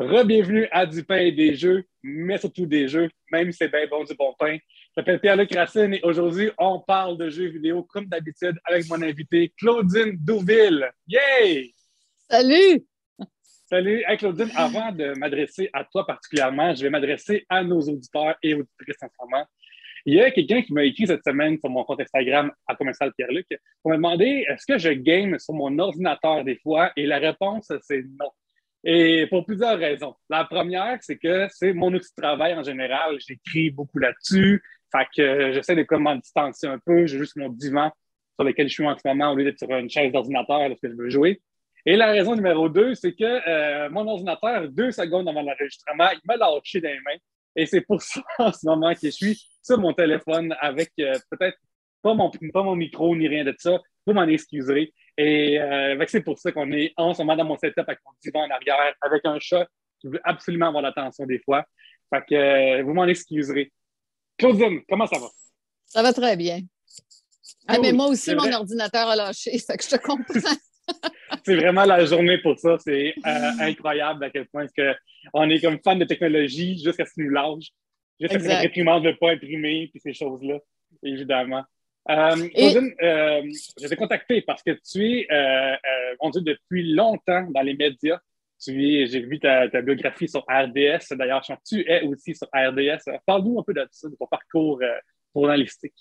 Re-bienvenue à Du pain et des jeux, mais surtout des jeux, même si c'est bien bon du bon pain. Je m'appelle Pierre-Luc Racine et aujourd'hui, on parle de jeux vidéo comme d'habitude avec mon invité Claudine Douville. Yay! Salut! Salut! Hey, Claudine, avant de m'adresser à toi particulièrement, je vais m'adresser à nos auditeurs et auditrices en ce moment. Il y a quelqu'un qui m'a écrit cette semaine sur mon compte Instagram à commercial Pierre-Luc pour me demander est-ce que je game sur mon ordinateur des fois? Et la réponse c'est non. Et pour plusieurs raisons. La première, c'est que c'est mon outil de travail en général. J'écris beaucoup là-dessus. Fait que j'essaie de comment distancer un peu. J'ai juste mon divan sur lequel je suis en ce moment au lieu d'être sur une chaise d'ordinateur lorsque je veux jouer. Et la raison numéro deux, c'est que euh, mon ordinateur, deux secondes avant l'enregistrement, il m'a lâché des mains. Et c'est pour ça, en ce moment, que je suis sur mon téléphone avec euh, peut-être pas mon, pas mon micro ni rien de ça. Vous m'en excuserez. Et euh, c'est pour ça qu'on est en ce moment dans mon setup avec mon divan en arrière, avec un chat qui veut absolument avoir l'attention des fois. Fait que euh, vous m'en excuserez. Claudine, comment ça va? Ça va très bien. Ah, mais moi aussi, mon ordinateur a lâché, fait que je te comprends. c'est vraiment la journée pour ça. C'est euh, incroyable à quel point est on est comme fan de technologie jusqu'à ce qu'il nous lâche. Juste que notre imprimante ne veut pas imprimer, puis ces choses-là, évidemment. Euh, euh, je t'ai contacté parce que tu es, euh, euh depuis longtemps dans les médias. Tu es, j'ai vu ta, biographie sur RDS. D'ailleurs, tu es aussi sur RDS. Parle-nous un peu de ça, de ton parcours journalistique.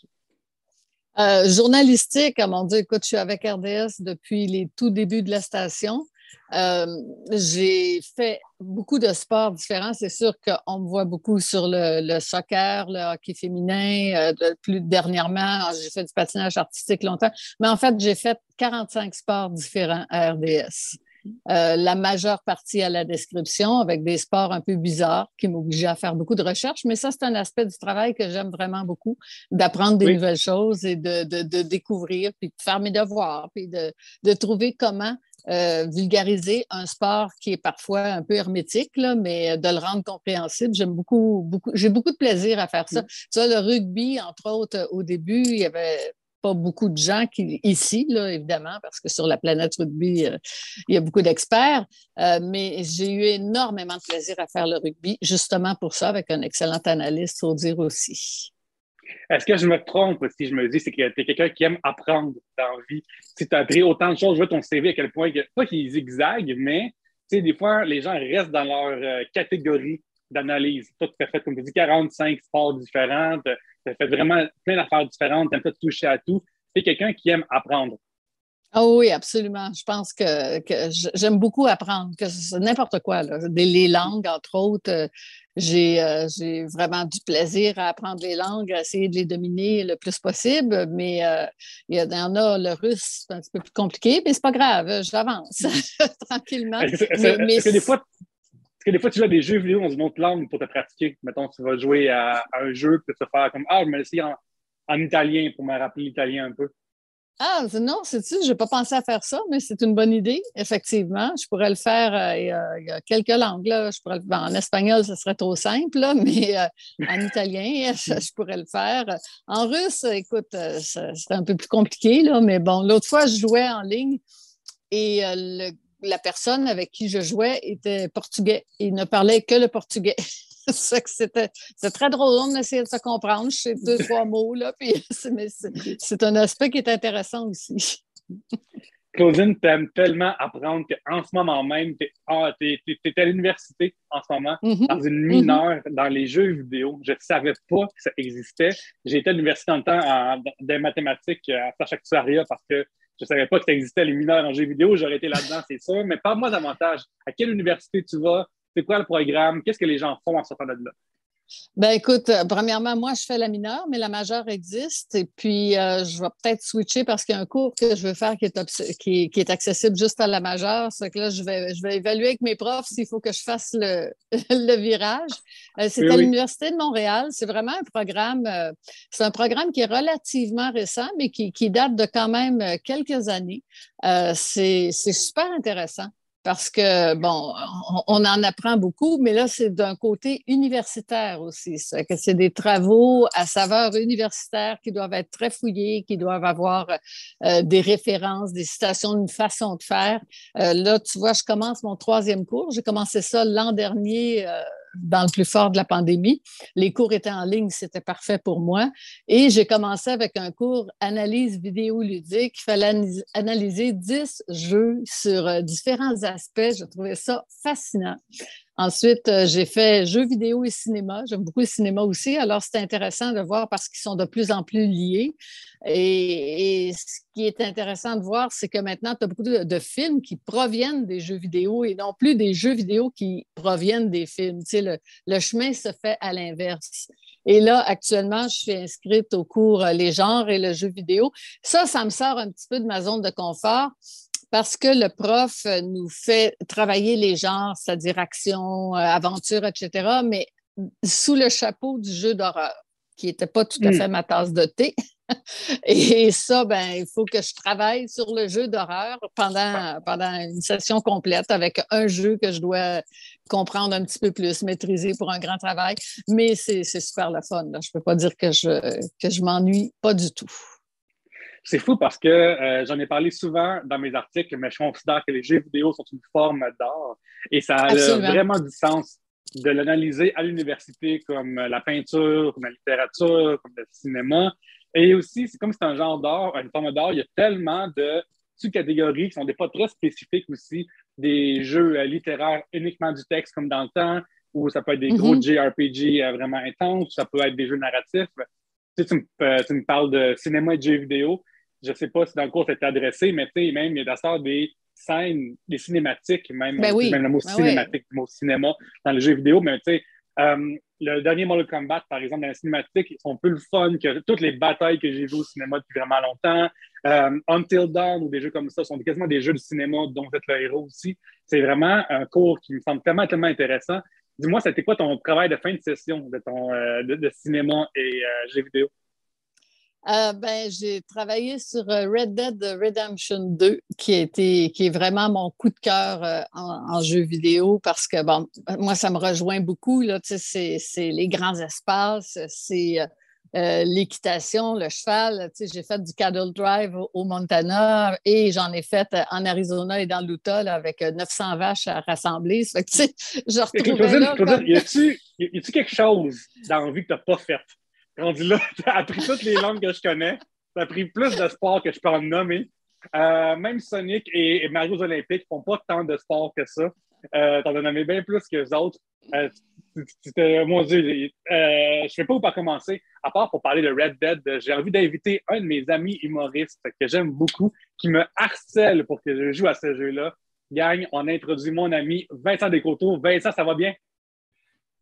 journalistique, à mon Dieu, écoute, je suis avec RDS depuis les tout débuts de la station. Euh, j'ai fait beaucoup de sports différents. C'est sûr qu'on me voit beaucoup sur le, soccer, le hockey féminin. Euh, plus dernièrement, j'ai fait du patinage artistique longtemps. Mais en fait, j'ai fait 45 sports différents à RDS. Euh, la majeure partie à la description avec des sports un peu bizarres qui m'obligeaient à faire beaucoup de recherches. Mais ça, c'est un aspect du travail que j'aime vraiment beaucoup, d'apprendre des nouvelles choses et de, de, découvrir, puis de faire mes devoirs, puis de, de trouver comment euh, vulgariser un sport qui est parfois un peu hermétique, là, mais de le rendre compréhensible. J'aime beaucoup, beaucoup, j'ai beaucoup de plaisir à faire ça. Mm. Tu vois, le rugby, entre autres, au début, il y avait pas beaucoup de gens qui, ici, là, évidemment, parce que sur la planète rugby, euh, il y a beaucoup d'experts, euh, mais j'ai eu énormément de plaisir à faire le rugby, justement pour ça, avec un excellent analyste, faut dire aussi. Est-ce que je me trompe si je me dis c'est que tu es quelqu'un qui aime apprendre dans la vie? Si tu as appris autant de choses, je vois ton CV à quel point, pas qu'il zigzague, mais des fois, les gens restent dans leur euh, catégorie d'analyse. Toi, tu as fait, comme tu dis, 45 sports différents, tu as fait vraiment plein d'affaires différentes, tu aimes pas toucher à tout. Tu es quelqu'un qui aime apprendre. Ah oui, absolument. Je pense que, j'aime beaucoup apprendre, que n'importe quoi. Les langues, entre autres, euh, euh, j'ai vraiment du plaisir à apprendre les langues, à essayer de les dominer le plus possible, mais euh, il y en a, le russe, c'est un petit peu plus compliqué, mais c'est pas grave, j'avance tranquillement. Est-ce que, des fois, que des fois, tu joues à des jeux vidéo dans une autre langue pour te pratiquer? Mettons, tu vas jouer à, un jeu, puis tu vas faire comme Ah, je vais essayer en, en italien pour me rappeler l'italien un peu. Ah, non, c'est-tu, je n'ai pas pensé à faire ça, mais c'est une bonne idée, effectivement. Je pourrais le faire, euh, il, y a, quelques langues, là. Pourrais en espagnol, ce serait trop simple, mais euh, en italien, je, pourrais le faire. En russe, écoute, euh, ça serait un peu plus compliqué, là, mais bon, l'autre fois, je jouais en ligne et la personne avec qui je jouais était portugais. Il ne parlait que le portugais. c'était très drôle d'essayer de se comprendre. Je sais deux, trois mots, là, puis c'est un aspect qui est intéressant aussi. Claudine, tu aimes tellement apprendre qu'en ce moment même, tu es, ah, à l'université en ce moment, mm-hmm. dans une mineure, mm-hmm. dans les jeux vidéo. Je ne savais pas que ça existait. J'ai été à l'université en temps en, des mathématiques à Sacha-Actuaria parce que je ne savais pas que ça existait les mineurs en jeux vidéo. J'aurais été là-dedans, c'est sûr. Mais parle-moi davantage. À quelle université tu vas? C'est quoi le programme? Qu'est-ce que les gens font en sortant de là? Ben écoute, euh, premièrement, moi, je fais la mineure, mais la majeure existe. Et puis, euh, je vais peut-être switcher parce qu'il y a un cours que je veux faire qui est, qui, est accessible juste à la majeure. C'est que là, je vais, je vais évaluer avec mes profs s'il faut que je fasse le, le virage. Euh, c'est à l'Université de Montréal. C'est vraiment un programme, c'est un programme qui est relativement récent, mais qui, qui date de quand même quelques années. c'est super intéressant. Parce que, bon, on, en apprend beaucoup, mais là, c'est d'un côté universitaire aussi. que c'est des travaux à saveur universitaire qui doivent être très fouillés, qui doivent avoir euh, des références, des citations, une façon de faire. Euh, là, tu vois, je commence mon troisième cours. J'ai commencé ça l'an dernier. Euh, dans le plus fort de la pandémie. Les cours étaient en ligne, c'était parfait pour moi. Et j'ai commencé avec un cours analyse vidéoludique. Il fallait analyser 10 jeux sur euh, différents aspects. Je trouvais ça fascinant. Ensuite, euh, j'ai fait jeux vidéo et cinéma. J'aime beaucoup le cinéma aussi. Alors, c'est intéressant de voir parce qu'ils sont de plus en plus liés. Et, ce qui est intéressant de voir, c'est que maintenant, tu as beaucoup de, films qui proviennent des jeux vidéo et non plus des jeux vidéo qui proviennent des films. Tu sais, le, chemin se fait à l'inverse. Et là, actuellement, je suis inscrite au cours euh, Les genres et le jeu vidéo. Ça, ça me sort un petit peu de ma zone de confort parce que le prof nous fait travailler les genres, c'est-à-dire action, euh, aventure, etc., mais sous le chapeau du jeu d'horreur, qui n'était pas tout à hmm. fait ma tasse de thé. Et ça, ben, il faut que je travaille sur le jeu d'horreur pendant, pendant une session complète avec un jeu que je dois comprendre un petit peu plus, maîtriser pour un grand travail. Mais c'est super le fun. Je ne peux pas dire que je, que je m'ennuie pas du tout. C'est fou parce que euh, j'en ai parlé souvent dans mes articles, mais je considère que les jeux vidéo sont une forme d'art et ça a vraiment du sens de l'analyser à l'université comme la peinture, comme la littérature, comme le cinéma. Et aussi, c'est comme c'est un genre d'art, une forme d'art, il y a tellement de sous-catégories qui sont des pas très spécifiques aussi, des jeux euh, littéraires uniquement du texte comme dans le temps, ou ça peut être des gros mm-hmm. JRPG euh, vraiment intenses, ça peut être des jeux narratifs. Tu, tu, me, tu me parles de cinéma et de jeux vidéo je ne sais pas si dans le cours c'est adressé, mais tu sais, même il y a des scènes, des cinématiques, même, ben même le mot ben cinématique, le mot cinéma dans les jeux vidéo, mais tu sais, euh, le dernier Mortal Kombat, par exemple, dans la cinématique, ils sont plus le fun que toutes les batailles que j'ai vues au cinéma depuis vraiment longtemps. Euh, Until Dawn ou des jeux comme ça sont quasiment des jeux de cinéma dont vous êtes le héros aussi. C'est vraiment un cours qui me semble tellement, tellement intéressant. Dis-moi, c'était quoi ton travail de fin de session de, ton, euh, de, cinéma et jeux vidéo? Euh, ben, j'ai travaillé sur euh, Red Dead Redemption 2, qui, a été, qui est vraiment mon coup de cœur euh, en, jeu vidéo parce que, bon, moi, ça me rejoint beaucoup. C'est les grands espaces, c'est l'équitation, le cheval. J'ai fait du cattle drive au, Montana et j'en ai fait en Arizona et dans l'Utah avec 900 vaches à rassembler. Je retrouvais là, Y a-tu quelque chose dans la vie que tu n'as pas fait? Rendu tu as appris toutes les langues que je connais. Tu as appris plus de sports que je peux en nommer. Euh, même Sonic et, Mario Olympiques font pas tant de sport que ça. Euh, T'en as nommé bien plus que les autres. Euh, mon Dieu, euh, je ne sais pas où par commencer. À part pour parler de Red Dead, j'ai envie d'inviter un de mes amis humoristes que j'aime beaucoup, qui me harcèle pour que je joue à ce jeu-là. Gagne, on introduit mon ami Vincent Descoteaux. Vincent, ça va bien?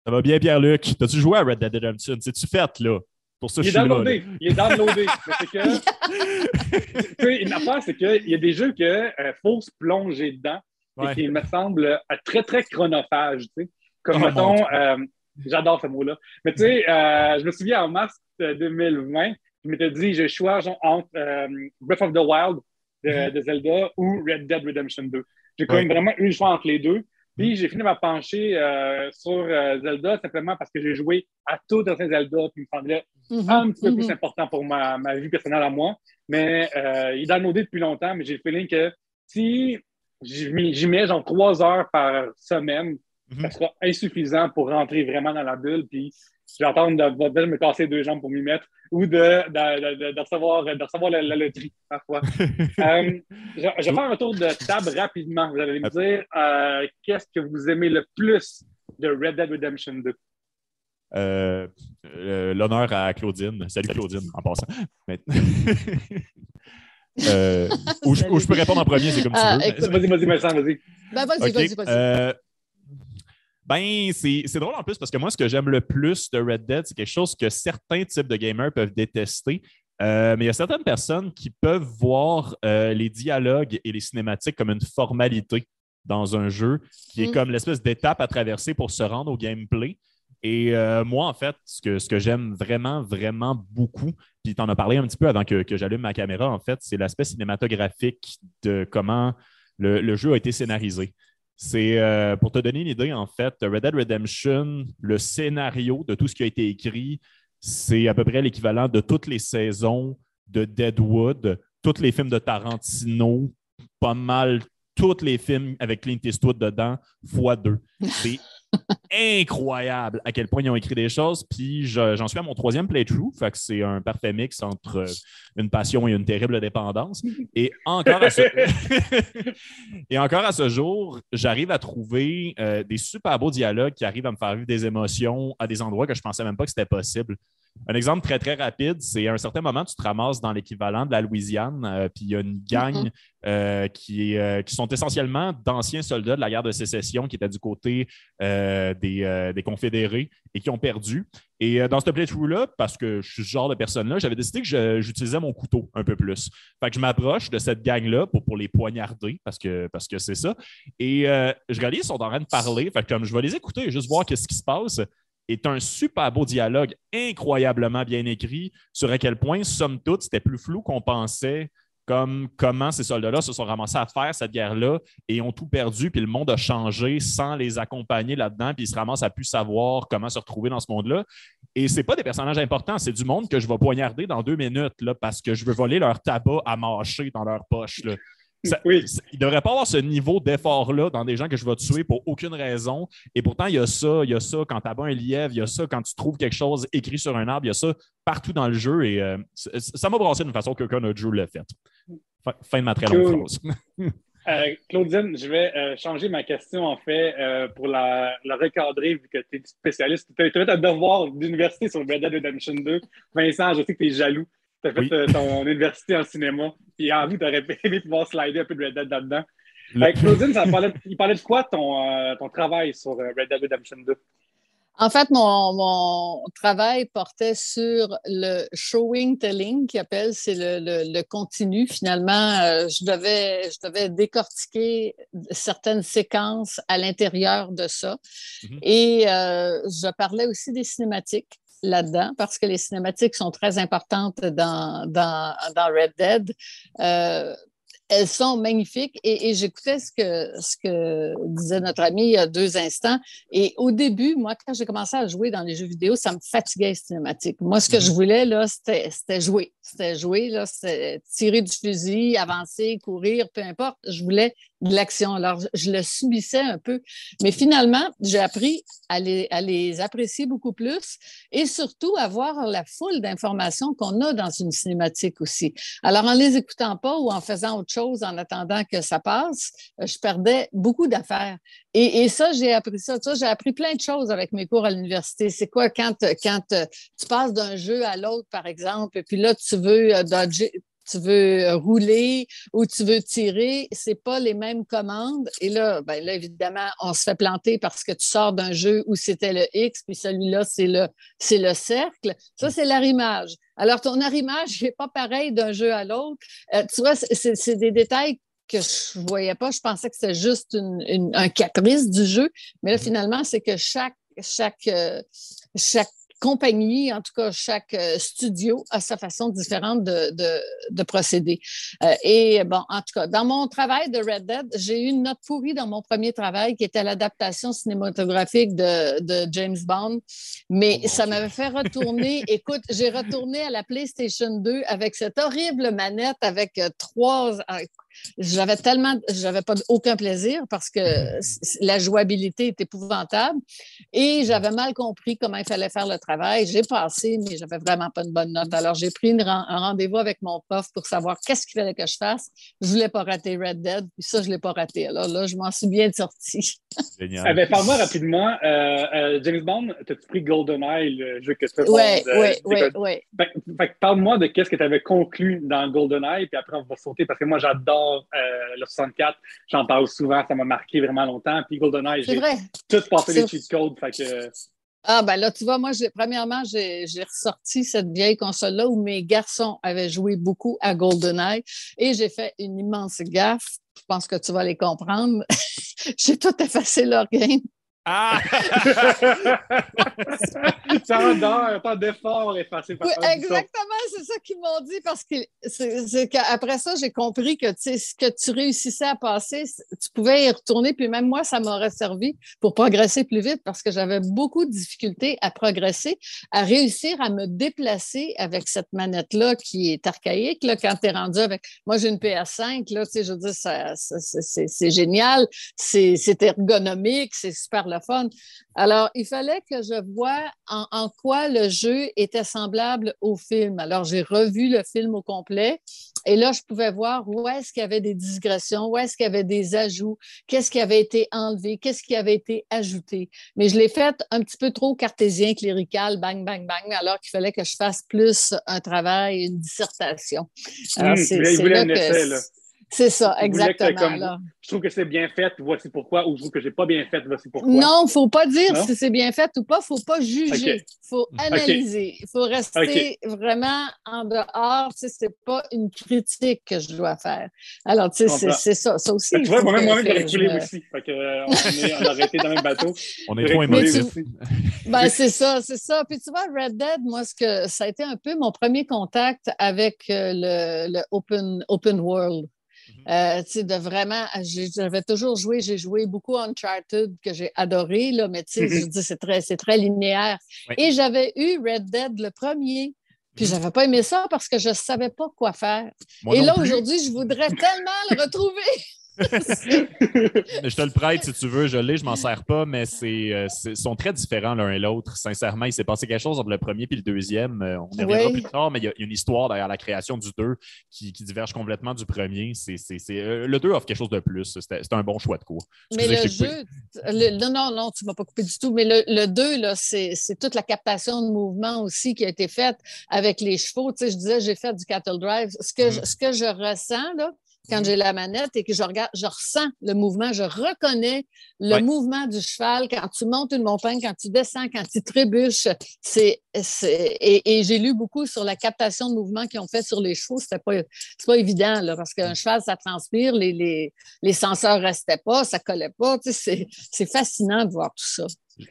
Ça va bien, Pierre-Luc. T'as-tu joué à Red Dead Redemption? C'est-tu fait, là? Pour ça, il, est downloadé. Là? il est downloadé. c'est que, une affaire, c'est qu'il y a des jeux qu'il euh, faut se plonger dedans et qui me semble euh, très, très chronophage. Tu sais. Comme, oh, mettons, euh, j'adore ce mot-là. Mais tu sais, je me souviens en mars 2020, je m'étais dit, j'ai choix entre Breath of the Wild mm-hmm. de, Zelda ou Red Dead Redemption 2. J'ai quand même vraiment eu le choix entre les deux. Puis j'ai fini par pencher euh, sur euh, Zelda simplement parce que j'ai joué à tout dans Zelda, puis il me semblait mhm. un petit peu plus mhm. important pour ma, ma, vie personnelle à moi. Mais euh, il est downloadé depuis longtemps, mais j'ai le feeling que si j'y mets genre trois heures par semaine, mhm. ça sera insuffisant pour rentrer vraiment dans la bulle. Puis j'attends de, de, me casser deux jambes pour m'y mettre ou de, de, de, recevoir, de recevoir la, loterie parfois. euh, je, je, vais faire un tour de table rapidement. Vous allez me dire euh, qu'est-ce que vous aimez le plus de Red Dead Redemption 2? Euh, euh, l'honneur à Claudine. Salut Claudine, en passant. euh, où, je, peux répondre en premier, c'est comme tu ah, veux. Vas-y, vas-y, Vincent, vas-y. Ben, vas-y, vas-y, vas-y. Ben, c'est drôle en plus parce que moi, ce que j'aime le plus de Red Dead, c'est quelque chose que certains types de gamers peuvent détester. Euh, mais il y a certaines personnes qui peuvent voir euh, les dialogues et les cinématiques comme une formalité dans un jeu, qui est mm. comme l'espèce d'étape à traverser pour se rendre au gameplay. Et euh, moi, en fait, ce que, ce que j'aime vraiment, vraiment beaucoup, puis tu en as parlé un petit peu avant que, que j'allume ma caméra, en fait, c'est l'aspect cinématographique de comment le, jeu a été scénarisé. C'est euh, pour te donner une idée, en fait, Red Dead Redemption, le scénario de tout ce qui a été écrit, c'est à peu près l'équivalent de toutes les saisons de Deadwood, tous les films de Tarantino, pas mal tous les films avec Clint Eastwood dedans, fois deux. C'est incroyable à quel point ils ont écrit des choses. Puis j'en suis à mon troisième playthrough. Fait que c'est un parfait mix entre euh, une passion et une terrible dépendance. Et encore à ce, et encore à ce jour, j'arrive à trouver euh, des super beaux dialogues qui arrivent à me faire vivre des émotions à des endroits que je pensais même pas que c'était possible. Un exemple très, très rapide, c'est à un certain moment, tu te ramasses dans l'équivalent de la Louisiane, euh, puis il y a une gang mm-hmm. euh, qui, euh, qui, sont essentiellement d'anciens soldats de la guerre de sécession qui étaient du côté des, des, Confédérés et qui ont perdu. Et dans ce playthrough-là, parce que je suis ce genre de personne-là, j'avais décidé que j'utilisais mon couteau un peu plus. Fait que je m'approche de cette gang-là pour, pour les poignarder, parce que parce que c'est ça. Et je réalise qu'ils sont en train de parler. Fait que comme je vais les écouter et juste voir qu'est-ce qui se passe est un super beau dialogue, incroyablement bien écrit, sur à quel point, somme toute, c'était plus flou qu'on pensait, comme comment ces soldats-là se sont ramassés à faire cette guerre-là et ont tout perdu, puis le monde a changé sans les accompagner là-dedans, puis ils se ramassent à plus savoir comment se retrouver dans ce monde-là. Et ce pas des personnages importants, c'est du monde que je vais poignarder dans deux minutes là, parce que je veux voler leur tabac à mâcher dans leur poche. Il ne devrait pas avoir ce niveau d'effort-là dans des gens que je vais tuer pour aucune raison. Et pourtant, il y a ça, il y a ça quand tu as un lièvre, il y a ça quand tu trouves quelque chose écrit sur un arbre, il y a ça partout dans le jeu. Et euh, ça m'a brassé d'une façon qu'aucun autre jeu l'a fait. Fin, de ma très longue phrase. Euh, Claudine, je vais euh, changer ma question en fait pour la, recadrer vu que tu es spécialiste. Tu as fait un devoir d'université sur Red Dead Redemption 2. Vincent, je sais que tu es jaloux. Tu as fait euh, ton université en cinéma, puis en vous, tu aurais aimé pouvoir slider un peu de Red Dead là-dedans. Claudine, ça parlait, il parlait de quoi ton, euh, ton travail sur euh, Red Dead Redemption 2? En fait, mon, mon, travail portait sur le showing telling, qui appelle, c'est le, le, continu. Finalement, je, devais, je devais décortiquer certaines séquences à l'intérieur de ça. Mm-hmm. Et je parlais aussi des cinématiques là-dedans parce que les cinématiques sont très importantes dans, dans, dans Red Dead. Euh, elles sont magnifiques et, j'écoutais ce que, ce que disait notre ami il y a deux instants. Et au début, moi, quand j'ai commencé à jouer dans les jeux vidéo, ça me fatiguait les cinématiques. Moi, ce que je mhm. voulais, là, c'était jouer. C'était jouer, là, c'était tirer du fusil, avancer, courir, peu importe. Je voulais de l'action. Alors, je le subissais un peu. Mais finalement, j'ai appris à les, apprécier beaucoup plus et surtout à voir la foule d'informations qu'on a dans une cinématique aussi. Alors, en les écoutant pas ou en faisant autre chose en attendant que ça passe, euh, je perdais beaucoup d'affaires. Et, et, ça, j'ai appris ça. ça j'ai appris plein de choses avec mes cours à l'université. C'est quoi quand, quand euh, tu passes d'un jeu à l'autre, par exemple, et puis là, tu veux euh, dodger, tu veux euh, rouler ou tu veux tirer, c'est pas les mêmes commandes. Et là, ben là, évidemment, on se fait planter parce que tu sors d'un jeu où c'était le X, puis celui-là, c'est le, c'est le cercle. Ça, c'est l'arrimage. Alors, ton arrimage n'est pas pareil d'un jeu à l'autre. Euh, tu vois, c'est des détails que je voyais pas. Je pensais que c'était juste une, un caprice du jeu. Mais là, finalement, c'est que chaque, chaque, euh, chaque compagnie, en tout cas chaque euh, studio a sa façon différente de, de, procéder. Euh, et bon, en tout cas, dans mon travail de Red Dead, j'ai eu une note pourrie dans mon premier travail qui était l'adaptation cinématographique de, de, James Bond, mais oh ça m'avait fait retourner. écoute, j'ai retourné à la PlayStation 2 avec cette horrible manette avec euh, trois j'avais tellement, j'avais pas aucun plaisir parce que la jouabilité est épouvantable et j'avais mal compris comment il fallait faire le travail. J'ai passé, mais j'avais vraiment pas une bonne note. Alors, j'ai pris un rendez-vous avec mon prof pour savoir qu'est-ce qu'il fallait que je fasse. Je voulais pas rater Red Dead, puis ça, je l'ai pas raté. Alors là, je m'en suis bien sortie. Génial. Eh ben, parle-moi rapidement. Euh, euh, James Bond, as-tu pris GoldenEye, le jeu que tu as Oui, oui, oui, Parle-moi de qu'est-ce que tu avais conclu dans GoldenEye, puis après, on va sauter parce que moi, j'adore euh, le 64. J'en parle souvent, ça m'a marqué vraiment longtemps. Puis GoldenEye, j'ai tout passé les cheat codes. Ah, ben là, tu vois, moi, premièrement, j'ai ressorti cette vieille console-là où mes garçons avaient joué beaucoup à GoldenEye et j'ai fait une immense gaffe. Je pense que tu vas les comprendre. j'ai tout effacé leur game Ah! tant d'heures, tant d'efforts effacés par oui, Exactement, c'est ça qu'ils m'ont dit parce que c'est qu'après ça, j'ai compris que ce que tu réussissais à passer, tu pouvais y retourner. Puis même moi, ça m'aurait servi pour progresser plus vite parce que j'avais beaucoup de difficultés à progresser, à réussir à me déplacer avec cette manette-là qui est archaïque. Là, quand tu es rendu avec. Moi, j'ai une PS5, là, je veux dire, c'est génial, c'est ergonomique, c'est super le fun. Alors, il fallait que je vois en, quoi le jeu était semblable au film. Alors, j'ai revu le film au complet et là, je pouvais voir où est-ce qu'il y avait des digressions, où est-ce qu'il y avait des ajouts, qu'est-ce qui avait été enlevé, qu'est-ce qui avait été ajouté. Mais je l'ai fait un petit peu trop cartésien, clérical, bang, bang, bang, alors qu'il fallait que je fasse plus un travail, une dissertation. Alors, mmh, c'est là que... C'est ça, exactement. je trouve que c'est bien fait, voici pourquoi, ou je trouve que j'ai pas bien fait, voici pourquoi. Non, il ne faut pas dire si c'est bien fait ou pas, il ne faut pas juger, il faut analyser, il faut rester vraiment en dehors, tu sais, c'est pas une critique que je dois faire. Alors, tu sais, c'est ça, ça aussi. Tu vois, moi-même, moi-même, coulé aussi, fait que, euh, on, est, on a été dans le même bateau. On est trop émotifs. Ben, c'est ça, c'est ça. Puis tu vois, Red Dead, moi, ce que ça a été un peu mon premier contact avec euh, le, le open, open world. Euh, de vraiment, j'avais toujours joué, j'ai joué beaucoup Uncharted que j'ai adoré, là, mais tu sais, je dis, c'est très, très linéaire. Et j'avais eu Red Dead le premier. Puis je n'avais pas aimé ça parce que je ne savais pas quoi faire. Et là, aujourd'hui, je voudrais tellement le retrouver. je te le prête si tu veux, je l'ai, je m'en sers pas, mais c'est, euh, sont très différents l'un et l'autre. Sincèrement, il s'est passé quelque chose entre le premier et le deuxième. Euh, on y reviendra plus tard, mais il y a une histoire derrière la création du 2 qui, diverge complètement du premier. C'est, euh, le 2 offre quelque chose de plus. C'était, un bon choix de cours. Mais le jeu, non, non, non, tu ne m'as pas coupé du tout, mais le, 2, là, c'est, toute la captation de mouvement aussi qui a été faite avec les chevaux. Tu sais, je disais, j'ai fait du cattle drive. Ce que, mm-hmm. ce que je ressens, là, quand j'ai la manette et que je regarde, je ressens le mouvement, je reconnais le mouvement du cheval quand tu montes une montagne, quand tu descends, quand tu trébuches. C'est, et, j'ai lu beaucoup sur la captation de mouvement qu'ils ont fait sur les chevaux. C'était pas, pas évident, là, parce qu'un cheval, ça transpire, les, les, les senseurs restaient pas, ça collait pas. c'est, fascinant de voir tout ça.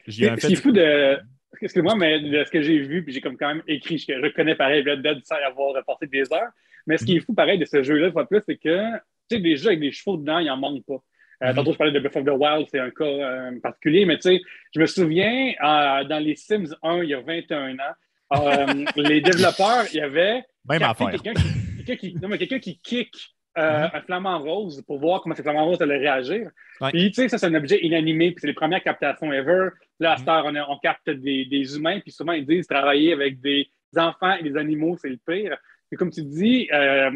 C'est fou de. Excuse-moi, mais de ce que j'ai vu, puis j'ai comme quand même écrit, je reconnais pareil Red Dead sans avoir reporté des heures. Mais ce qui est fou, pareil, de ce jeu-là, fois plus, c'est que, tu sais, des jeux avec des chevaux dedans, il n'en manque pas. Euh, mhm. Tantôt, je parlais de Breath of the Wild, c'est un cas euh, particulier, mais tu sais, je me souviens, euh, dans les Sims 1, il y a 21 ans, les développeurs, il y avait quelqu'un qui, quelqu'un qui, kick mhm. un flamant rose pour voir comment ce flamant rose allait réagir. Puis, tu sais, ça, c'est un objet inanimé, puis c'est les premières captations ever. Là, à cette heure, on, capte des, des, humains, puis souvent, ils disent travailler avec des enfants et des animaux, c'est le pire. Et comme tu dis, euh,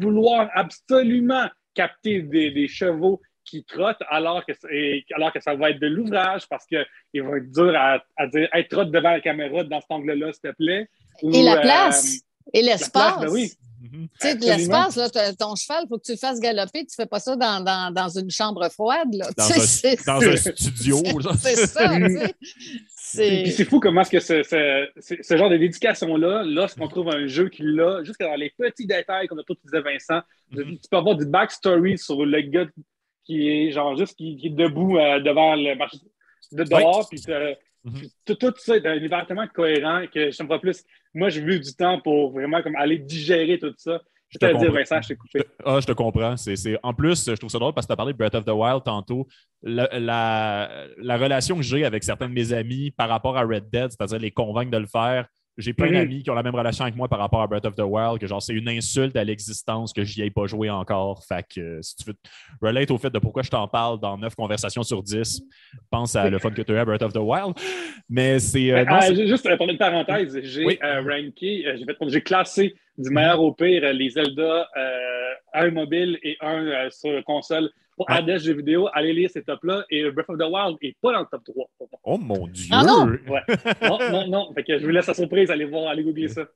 vouloir absolument capter des, chevaux qui trottent alors que, alors que ça va être de l'ouvrage parce qu'il va être dur à, dire Hey, trotte devant la caméra dans cet angle-là, s'il te plaît. et la place. Et l'espace. Ben oui. Tu sais, l'espace, ton cheval, il faut que tu le fasses galoper. Tu ne fais pas ça dans, dans, dans une chambre froide. Là. Dans, un, dans un, studio. c'est ça. C'est fou comment est-ce que ce, ce, ce, genre de dédication-là, lorsqu'on trouve un jeu qui l'a, jusque dans les petits détails, comme tu disais, Vincent, mm-hmm. tu peux avoir du backstory sur le gars qui est genre juste qui, est debout euh, devant le marché de dehors, puis. Tout, tout, ça est un univers tellement cohérent que je pas plus. Moi, j'ai vu du temps pour vraiment comme aller digérer tout ça. Je te, dire, Vincent, je t'ai coupé. Ah, je te comprends. En plus, je trouve ça drôle parce que tu as parlé de Breath of the Wild tantôt. La, la relation que j'ai avec certains de mes amis par rapport à Red Dead, c'est-à-dire les convaincre de le faire, j'ai plein d'amis qui ont la même relation avec moi par rapport à Breath of the Wild, que genre c'est une insulte à l'existence que j'y ai pas joué encore. Fait que euh, si tu veux relate au fait de pourquoi je t'en parle dans 9 conversations sur 10, pense à le fun que tu as à Breath of the Wild. Mais c'est. Euh, ah, juste pour une parenthèse, j'ai euh, ranké, j'ai classé du meilleur au pire les Zelda, un mobile et un sur console pour ah. des jeux vidéo, allez lire ces tops-là. Et Breath of the Wild n'est pas dans le top 3. Oh mon Dieu! Ah non! Ouais. non, non, non. Fait que je vous laisse la surprise, allez voir, allez oublier ça.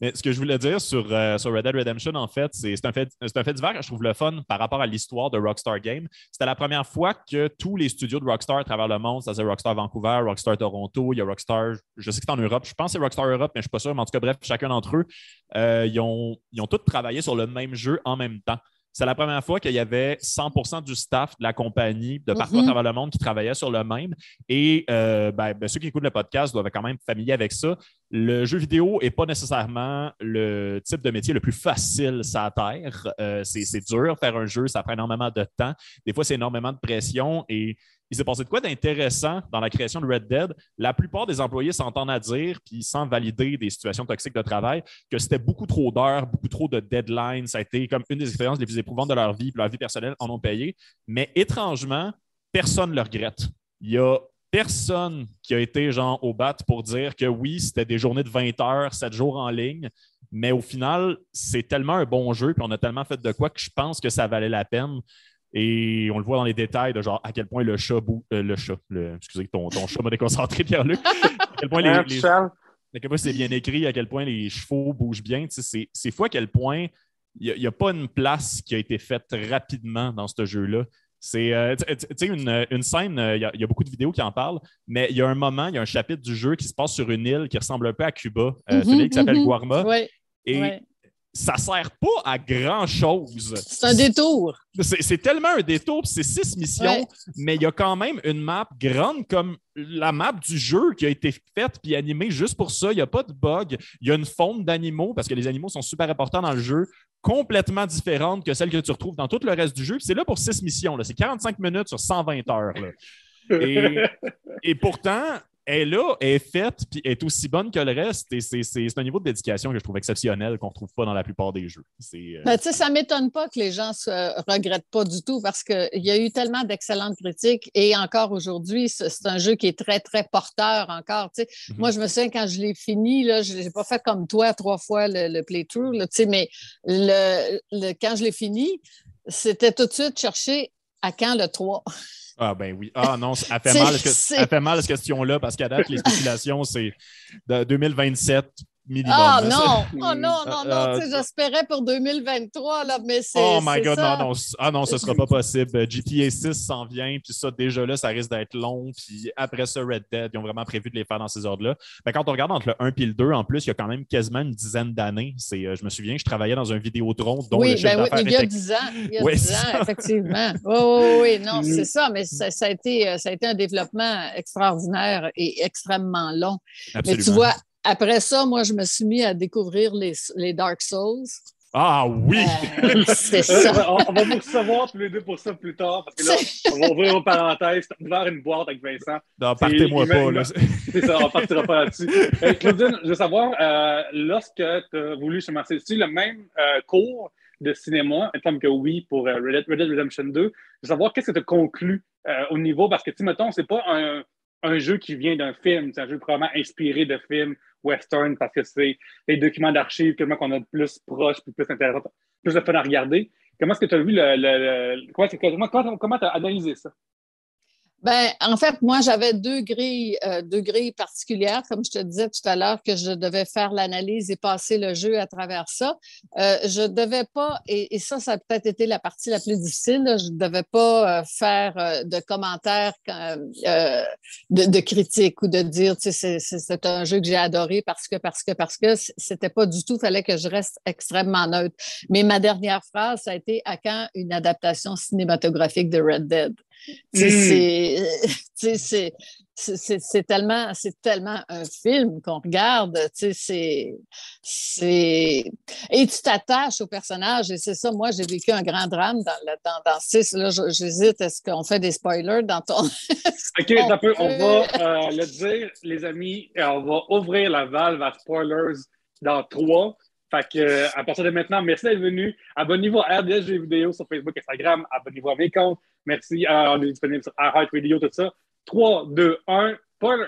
Mais ce que je voulais dire sur, euh, sur Red Dead Redemption, en fait, c'est un fait, un fait divers que je trouve le fun par rapport à l'histoire de Rockstar Games. C'était la première fois que tous les studios de Rockstar à travers le monde, c'est-à-dire Rockstar Vancouver, Rockstar Toronto, il y a Rockstar, je sais que c'est en Europe, je pense que c'est Rockstar Europe, mais je ne suis pas sûr, mais en tout cas, bref, chacun d'entre eux, euh, ils, ont, ils ont tous travaillé sur le même jeu en même temps. C'est la première fois qu'il y avait 100% du staff de la compagnie de partout à Mhm. travers le monde qui travaillait sur le même. Et euh, ben, ben, ceux qui écoutent le podcast doivent quand même être familiers avec ça. Le jeu vidéo n'est pas nécessairement le type de métier le plus facile la Terre. Euh, c'est c'est dur faire un jeu, ça prend énormément de temps. Des fois, c'est énormément de pression. Et il s'est passé de quoi d'intéressant dans la création de Red Dead? La plupart des employés s'entendent à dire, puis sans valider des situations toxiques de travail, que c'était beaucoup trop d'heures, beaucoup trop de deadlines. Ça a été comme une des expériences les plus éprouvantes de leur vie, puis leur vie personnelle en ont payé. Mais étrangement, personne ne le regrette. Il y a personne qui a été genre au bat pour dire que oui, c'était des journées de 20 heures, 7 jours en ligne, mais au final, c'est tellement un bon jeu, puis on a tellement fait de quoi que je pense que ça valait la peine. Et on le voit dans les détails de genre à quel point le chat bou- euh, le chat, le, excusez, ton, ton chat m'a déconcentré, Pierre-Luc. à quel point les, Hein, les- Charles? à quel point c'est bien écrit, à quel point les chevaux bougent bien. Tu sais, C'est c'est fou à quel point il n'y a, pas une place qui a été faite rapidement dans ce jeu-là. C'est euh, une, une scène, euh, il y, a- il y a beaucoup de vidéos qui en parlent, mais il y a un moment, il y a un chapitre du jeu qui se passe sur une île qui ressemble un peu à Cuba, euh, c'est une île qui s'appelle Mhm, mhm. Guarma, et oui. Ça ne sert pas à grand-chose. C'est un détour. C'est tellement un détour, c'est six missions, Ouais. mais il y a quand même une map grande comme la map du jeu qui a été faite puis animée juste pour ça. Il n'y a pas de bug. Il y a une faune d'animaux parce que les animaux sont super importants dans le jeu, complètement différente que celle que tu retrouves dans tout le reste du jeu. C'est là pour six missions. C'est 45 minutes sur 120 heures. là. Et, et pourtant, est là, elle est faite, puis est aussi bonne que le reste. Et c'est un niveau de dédication que je trouve exceptionnel qu'on ne retrouve pas dans la plupart des jeux. Euh, Ben, ça ne m'étonne pas que les gens ne regrettent pas du tout parce qu'il y a eu tellement d'excellentes critiques et encore aujourd'hui, c'est un jeu qui est très, très porteur encore. Mhm. Moi, je me souviens quand je l'ai fini, là, je n'ai pas fait comme toi trois fois le, le playthrough, là, mais le, le- quand je l'ai fini, c'était tout de suite chercher à quand le 3. Ah ben oui. Ah non, ça fait mal, ce- elle fait mal cette question-là parce qu'à date, les spéculations, c'est de 2027 minimum. Ah là. non! Oh non, non, non! Euh, tu sais, J'espérais pour 2023, là, mais c'est. Oh my god, ça. non, non. Ah non, ce sera pas possible. Euh, GTA 6 s'en vient, puis ça, déjà là, ça risque d'être long. Puis après ça, Red Dead, ils ont vraiment prévu de les faire dans ces ordres-là. Ben, quand on regarde entre le 1 et le 2, en plus, il y a quand même quasiment une dizaine d'années. C'est, euh, je me souviens, je travaillais dans un Vidéotron dont le Oui, chiffre ben oui, il y a était 10 ans. Il y a Oui, 10 c'est ans, ça. effectivement. Oui, oui, oui, non, Mm. c'est ça, mais ça, ça a été, ça a été un développement extraordinaire et extrêmement long. Mais tu Absolument. vois, après ça, moi, je me suis mis à découvrir les, les Dark Souls. Ah oui! Euh, c'est ça. on, on va vous recevoir tous les deux pour ça plus tard, parce que là, on va ouvrir une parenthèse, ouvrir une boîte avec Vincent. Non, partez-moi pas. là. C'est ça, on ne partira pas là-dessus. Euh, Claudine, je veux savoir, euh, lorsque tu as voulu c'est-tu le même euh, cours de cinéma, il me que oui, pour euh, Red, Dead, Red Dead Redemption 2. Je veux savoir qu'est-ce que tu as conclu euh, au niveau, parce que, tu sais, mettons, c'est pas un, un jeu qui vient d'un film, c'est un jeu probablement inspiré de films western, parce que c'est des documents d'archives comment qu'on a de plus proches, puis plus intéressant, plus de fun à regarder. Comment est-ce que tu as vu le. le, le- comment comment comment- as analysé ça? Ben, en fait, moi, j'avais deux grilles, euh, deux grilles particulières, comme je te disais tout à l'heure, que je devais faire l'analyse et passer le jeu à travers ça. Euh, je devais pas, et, ça, ça a peut-être été la partie la plus difficile, là, je devais pas euh, faire euh, de commentaires, euh, de, de critiques ou de dire, tu sais, c'est un jeu que j'ai adoré parce que, parce que, parce que, c'était pas du tout, fallait que je reste extrêmement neutre. Mais ma dernière phrase, ça a été à quand une adaptation cinématographique de Red Dead? Tu sais, Mm. c'est- tellement, tellement un film qu'on regarde. c'est- Et tu t'attaches au personnage. Et c'est ça, moi, j'ai vécu un grand drame dans, le- dans, dans sais, là, j'hésite, est-ce qu'on fait des spoilers dans ton. OK, On peut, on va euh, le dire, les amis, et on va ouvrir la valve à spoilers dans trois. Fait que, euh, à partir de maintenant, merci d'être venu. Abonnez-vous à RDS Jeux vidéo sur Facebook, Instagram. Abonnez-vous à mes comptes. Merci. Euh, on est disponible sur iHeartRadio, tout ça. 3, 2, 1, spoilers.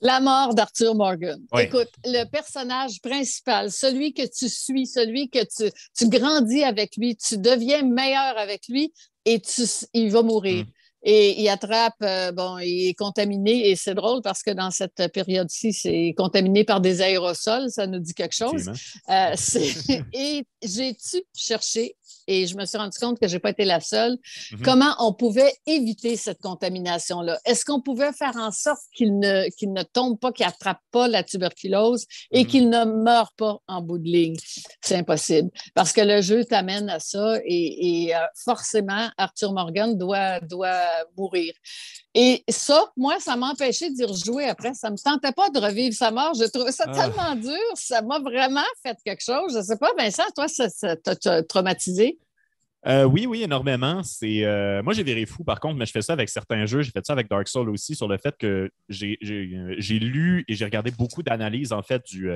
La mort d'Arthur Morgan. Oui. Écoute, le personnage principal, celui que tu suis, celui que tu, tu grandis avec lui, tu deviens meilleur avec lui et tu, il va mourir. Mm. Et il attrape, euh, bon, il est contaminé et c'est drôle parce que dans cette période-ci, c'est contaminé par des aérosols, ça nous dit quelque chose. Euh, et j'ai-tu cherché et je me suis rendu compte que je n'ai pas été la seule, Mhm. comment on pouvait éviter cette contamination-là? Est-ce qu'on pouvait faire en sorte qu'il ne, qu'il ne tombe pas, qu'il n'attrape pas la tuberculose et Mhm. qu'il ne meure pas en bout de ligne? C'est impossible parce que le jeu t'amène à ça et, et, euh, forcément, Arthur Morgan doit, doit mourir. Et ça, moi, ça m'a empêché d'y rejouer après. Ça ne me tentait pas de revivre sa mort. Je trouvais ça Ah. tellement dur. Ça m'a vraiment fait quelque chose. Je ne sais pas, Vincent, toi, ça t'a traumatisé? Euh, oui, oui, énormément. C'est euh, moi j'ai viré fou par contre, mais je fais ça avec certains jeux. J'ai fait ça avec Dark Souls aussi sur le fait que j'ai j'ai- euh, j'ai lu et j'ai regardé beaucoup d'analyses en fait du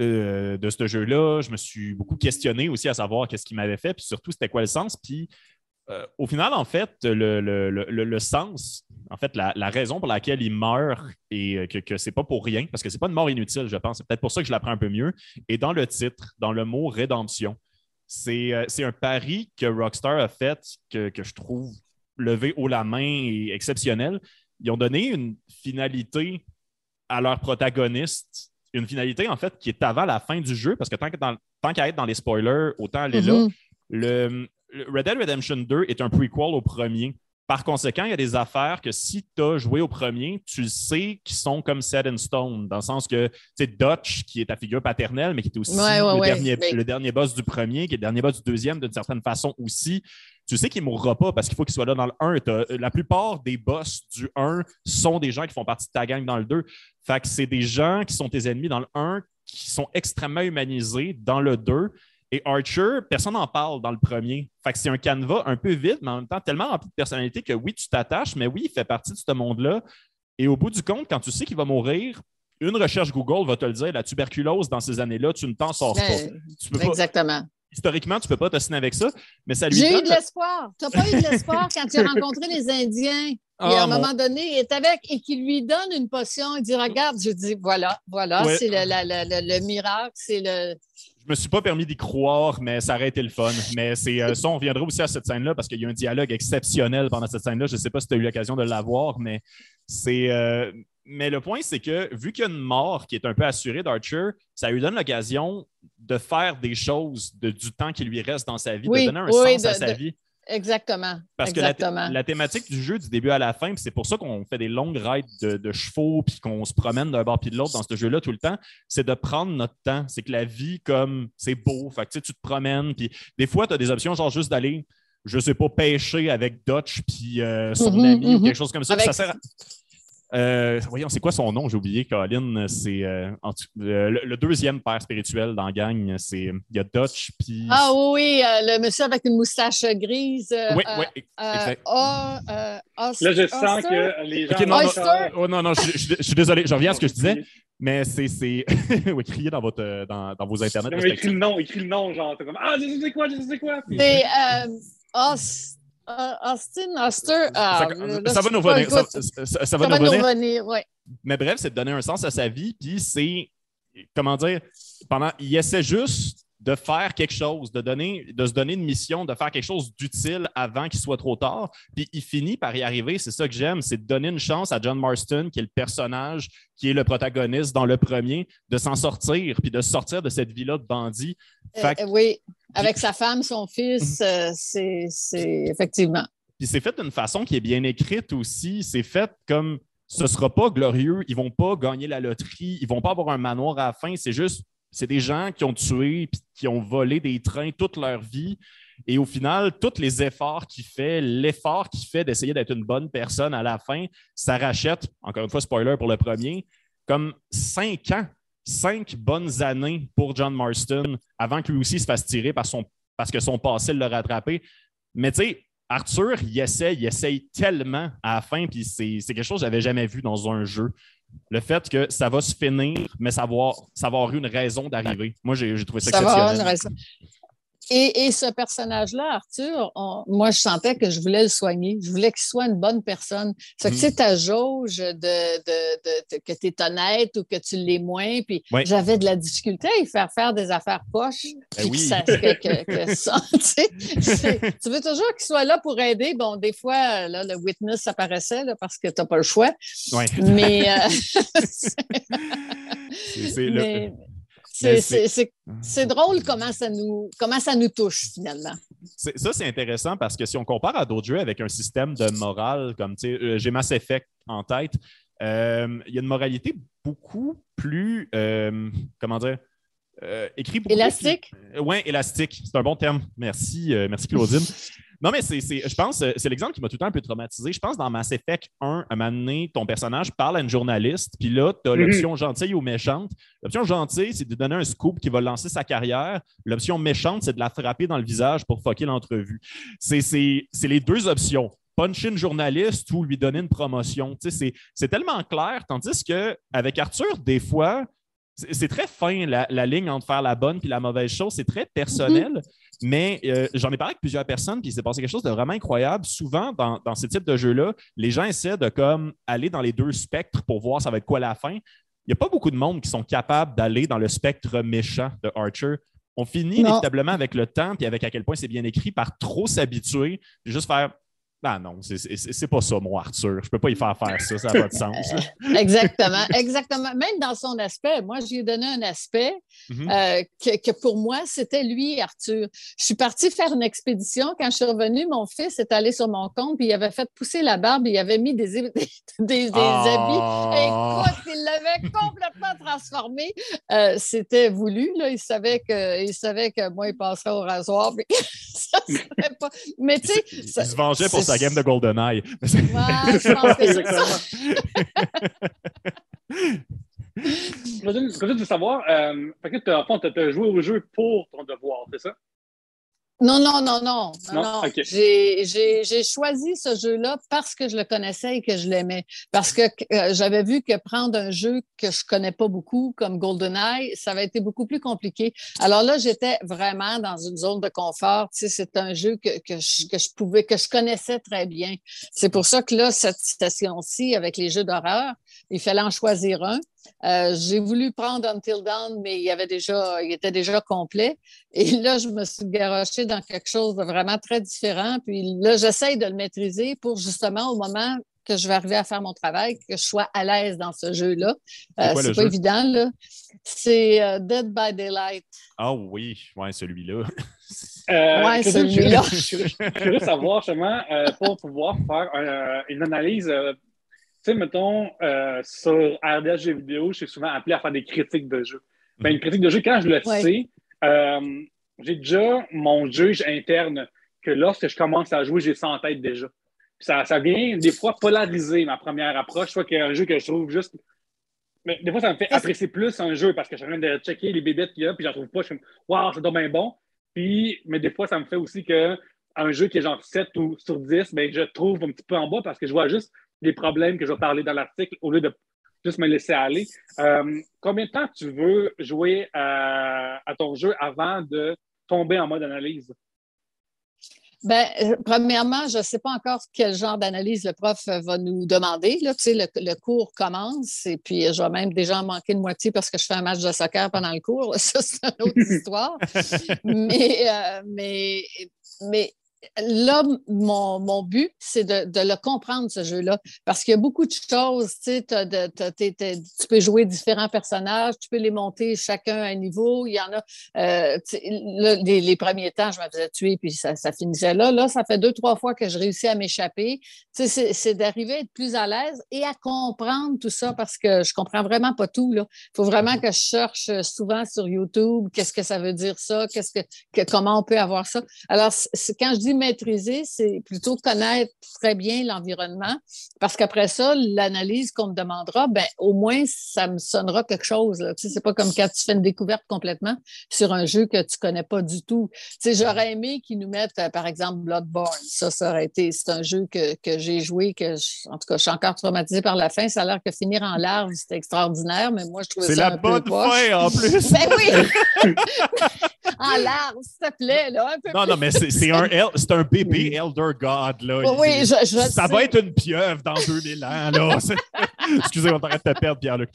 euh, de ce jeu-là. Je me suis beaucoup questionné aussi à savoir qu'est-ce qui m'avait fait, puis surtout c'était quoi le sens? Puis euh, au final, en fait, le, le- le- le- sens, en fait, la, la raison pour laquelle il meurt et euh, que, que c'est pas pour rien, parce que c'est pas une mort inutile, je pense. C'est peut-être pour ça que je l'apprends un peu mieux. Et dans le titre, dans le mot rédemption, c'est euh, c'est un pari que Rockstar a fait que, que je trouve levé haut la main et exceptionnel. Ils ont donné une finalité à leur protagoniste, une finalité en fait qui est avant la fin du jeu, parce que tant dans- tant qu'à être dans les spoilers, autant aller là. Mhm. Le, le Red Dead Redemption 2 est un prequel au premier. Par conséquent, il y a des affaires que si tu as joué au premier, tu sais qui sont comme set in stone, dans le sens que, tu sais, Dutch, qui est ta figure paternelle, mais qui est aussi Ouais, ouais, le, ouais, dernier, mais- le dernier boss du premier, qui est le dernier boss du deuxième, d'une certaine façon aussi, tu sais qu'il ne mourra pas parce qu'il faut qu'il soit là dans le 1. T'as- La plupart des boss du 1 sont des gens qui font partie de ta gang dans le 2. Fait que c'est des gens qui sont tes ennemis dans le 1, qui sont extrêmement humanisés dans le 2. Et Archer, personne n'en parle dans le premier. Fait que c'est un canevas un peu vide, mais en même temps tellement rempli de personnalité que oui, tu t'attaches, mais oui, il fait partie de ce monde-là. Et au bout du compte, quand tu sais qu'il va mourir, une recherche Google va te le dire, la tuberculose dans ces années-là, tu ne t'en sors pas. Ben, Tu peux pas- Exactement. Historiquement, tu ne peux pas t'assiner avec ça, mais ça lui J'ai eu de l'espoir. Tu n'as pas eu de l'espoir quand tu as rencontré les Indiens. Ah, et à un mon- moment donné, il est avec et qui lui donne une potion. Il dit Regarde, je dis Voilà, voilà, Ouais. c'est le, la- la- la- le miracle, c'est le. Je me suis pas permis d'y croire, mais ça aurait été le fun. Mais c'est euh, ça, on reviendra aussi à cette scène-là parce qu'il y a un dialogue exceptionnel pendant cette scène-là. Je ne sais pas si tu as eu l'occasion de la voir, mais c'est. euh, Mais le point, c'est que vu qu'il y a une mort qui est un peu assurée d'Archer, ça lui donne l'occasion de faire des choses de- du temps qui lui reste dans sa vie, Oui, de donner un oui, sens à sa de- vie. Exactement. Parce que la, thématique du jeu du début à la fin, c'est pour ça qu'on fait des longues raids de, de chevaux puis qu'on se promène d'un bord puis de l'autre dans ce jeu-là tout le temps, c'est de prendre notre temps. C'est que la vie, comme c'est beau, fait que, tu sais, tu te promènes, puis des fois, tu as des options genre juste d'aller, je sais pas, pêcher avec Dutch puis euh, son Mhm, ami ou mhm. quelque chose comme ça. puis Avec- ça sert à- Euh, voyons, c'est quoi son nom? J'ai oublié, Colin. C'est euh, euh, le, le deuxième père spirituel dans la gang. C'est il y a Dutch puis. Ah oui, oui, euh, le monsieur avec une moustache grise. euh, oui, euh, oui, euh, exact. Ah, euh, Os- Là, je sens Oster? que les gens. Non, non, oh, non, non, je, je- je suis désolé, je reviens à ce que je disais, mais c'est. c'est- oui, criez dans, votre, dans, dans vos internets. Non, écris le nom, écris le nom, genre, comme Ah, je sais quoi, je sais quoi. C'est euh, Os- euh, Austin Oster. Ah, ça, là, ça je va nous revenir. Ça, va nous va nous revenir. oui. Mais bref, c'est de donner un sens à sa vie, puis c'est. Comment dire? Pendant, il essaie juste de faire quelque chose, de, donner, de se donner une mission, de faire quelque chose d'utile avant qu'il soit trop tard. Puis il finit par y arriver. C'est ça que j'aime, c'est de donner une chance à John Marston, qui est le personnage, qui est le protagoniste dans le premier, de s'en sortir, puis de sortir de cette vie-là de bandit. Euh, oui, avec sa femme, son fils, euh, c'est c'est- effectivement. Puis c'est fait d'une façon qui est bien écrite aussi. C'est fait comme ce sera pas glorieux, ils vont pas gagner la loterie, ils vont pas avoir un manoir à la fin. C'est juste, c'est des gens qui ont tué puis qui ont volé des trains toute leur vie. Et au final, tous les efforts qu'il fait, l'effort qu'il fait d'essayer d'être une bonne personne à la fin, ça rachète, encore une fois, spoiler pour le premier, comme cinq ans, cinq bonnes années pour John Marston avant que lui aussi se fasse tirer par son, parce que son passé l'a rattrapé. Mais tu sais, Arthur, il essaye, il essaye tellement à la fin, puis c'est quelque chose que j'avais jamais vu dans un jeu. Le fait que ça va se finir, mais ça va, avoir- ça va avoir une raison d'arriver. Moi, j'ai trouvé ça, Ça va avoir une exceptionnel. raison. Et, et ce personnage-là, Arthur, on- moi, je sentais que je voulais le soigner. Je voulais qu'il soit une bonne personne. Ça fait que, Mm. tu sais, ta jauge de, de- de- de- que tu es honnête ou que tu l'es moins. Puis Oui. j'avais de la difficulté à y faire faire des affaires poches. Ben oui. que ça- que- que- que ça, tu sais, c'est- tu veux toujours qu'il soit là pour aider? Bon, des fois, là, le witness apparaissait là, parce que tu n'as pas le choix. Ouais. Mais, euh, C'est- mais c'est- c'est- drôle comment ça nous, comment ça nous touche finalement. ça, c'est intéressant parce que si on compare à d'autres jeux avec un système de morale, comme euh, j'ai Mass Effect en tête, euh, il y a une moralité beaucoup plus, euh, comment dire, écrit beaucoup Élastique? Oui, élastique. C'est un bon terme. Merci, merci Claudine. Non, mais c'est, je pense, c'est l'exemple qui m'a tout le temps un peu traumatisé. Je pense dans Mass Effect 1, à un moment donné, ton personnage parle à une journaliste, puis là, tu as mhm. l'option gentille ou méchante. L'option gentille, c'est de donner un scoop qui va lancer sa carrière. L'option méchante, c'est de la frapper dans le visage pour fucker l'entrevue. C'est, les deux options puncher une journaliste ou lui donner une promotion. C'est, c'est tellement clair, tandis qu'avec Arthur, des fois, c'est très fin la, ligne entre faire la bonne et la mauvaise chose. C'est très personnel. Mhm. Mais euh, j'en ai parlé avec plusieurs personnes, puis il s'est passé quelque chose de vraiment incroyable. Souvent, dans, dans ces types de jeux-là, les gens essaient de comme aller dans les deux spectres pour voir ça va être quoi la fin. Il n'y a pas beaucoup de monde qui sont capables d'aller dans le spectre méchant de Archer. On finit inévitablement avec le temps, puis avec à quel point c'est bien écrit, par trop s'habituer, juste faire ben non, c'est pas ça, mon Arthur. Je peux pas y faire faire ça, ça n'a pas de sens. exactement, exactement. Même dans son aspect, moi, j'ai donné un aspect mm-hmm. euh, que, pour moi, c'était lui, Arthur. Je suis partie faire une expédition. Quand je suis revenue, mon fils est allé sur mon compte, puis il avait fait pousser la barbe, il avait mis des, des, habits. Ah! Écoute, il l'avait complètement transformé. Euh, c'était voulu, là. Il savait, que, il savait que moi, il passerait au rasoir. ça pas... Mais tu sais... Il se vengeait pour sa game de GoldenEye. Ouais, je pense que c'est ça. Je veux savoir, euh, tu as, joué au jeu pour ton devoir, c'est ça? Non, non, non, non. non, J'ai choisi ce jeu-là parce que je le connaissais et que je l'aimais. Parce que euh, j'avais vu que prendre un jeu que je connais pas beaucoup, comme GoldenEye, ça avait été beaucoup plus compliqué. Alors là, j'étais vraiment dans une zone de confort. Tu sais, c'est un jeu que, que, je, que je pouvais, que je connaissais très bien. C'est pour ça que là, cette station-ci, avec les jeux d'horreur, il fallait en choisir un. Euh, j'ai voulu prendre Until Dawn, mais il, avait déjà, il était déjà complet. Et là, je me suis garochée dans quelque chose de vraiment très différent. Puis là, j'essaye de le maîtriser pour justement, au moment que je vais arriver à faire mon travail, que je sois à l'aise dans ce jeu-là. Euh, c'est pas évident, là. C'est euh, Dead by Daylight. Ah oui, ouais, celui-là. ouais, celui-là. Je de savoir, justement, pour pouvoir faire une analyse sais, mettons, euh, sur RDS Jeux vidéo, je suis souvent appelé à faire des critiques de jeux. Ben, une critique de jeu, quand je le sais, euh, j'ai déjà mon juge interne que lorsque je commence à jouer, j'ai ça en tête déjà. ça, ça vient des fois polariser ma première approche, soit qu'il y a un jeu que je trouve juste. Mais des fois, ça me fait apprécier plus un jeu parce que je suis en train de checker les bébêtes qu'il y a, puis j'en trouve pas. Je suis comme, waouh, ça doit bien bon. Puis, mais des fois, ça me fait aussi que un jeu qui est genre 7 ou sur 10, ben, je trouve un petit peu en bas parce que je vois juste des problèmes que je vais parler dans l'article au lieu de juste me laisser aller. Euh, combien de temps tu veux jouer à, ton jeu avant de tomber en mode analyse? Bien, euh, premièrement, je ne sais pas encore quel genre d'analyse le prof va nous demander. Là, tu sais, le, cours commence et puis je vais même déjà en manquer de moitié parce que je fais un match de soccer pendant le cours. Ça, c'est une autre histoire. mais, euh, mais, mais là, mon, but, c'est de, le comprendre, ce jeu-là, parce qu'il y a beaucoup de choses. Tu, tu peux jouer différents personnages, tu peux les monter chacun à un niveau. Il y en a. Euh, les, premiers temps, je me faisais tuer, puis ça, finissait là. Là, ça fait deux, trois fois que je réussis à m'échapper. c'est d'arriver à être plus à l'aise et à comprendre tout ça, parce que je comprends vraiment pas tout. Il faut vraiment que je cherche souvent sur YouTube qu'est-ce que ça veut dire ça, qu'est-ce que, comment on peut avoir ça. Alors, quand je dis maîtriser, c'est plutôt connaître très bien l'environnement, parce qu'après ça, l'analyse qu'on me demandera, ben, au moins, ça me sonnera quelque chose. Tu sais, c'est pas comme quand tu fais une découverte complètement sur un jeu que tu connais pas du tout. Tu sais, j'aurais aimé qu'ils nous mettent, euh, par exemple, Bloodborne. Ça, ça aurait été, c'est un jeu que, que j'ai joué, que en tout cas, je suis encore traumatisée par la fin. Ça a l'air que finir en larve, c'était extraordinaire, mais moi, je trouvais ça C'est la bonne fin, en plus! ben oui! en larve, s'il te plaît, là, un peu Non, non, mais c'est un, c'est un bébé Elder God. Là. Oui, je, je Ça va être une pieuvre dans 2000 ans. Là. Excusez, on t'arrête de perdre, Pierre-Luc.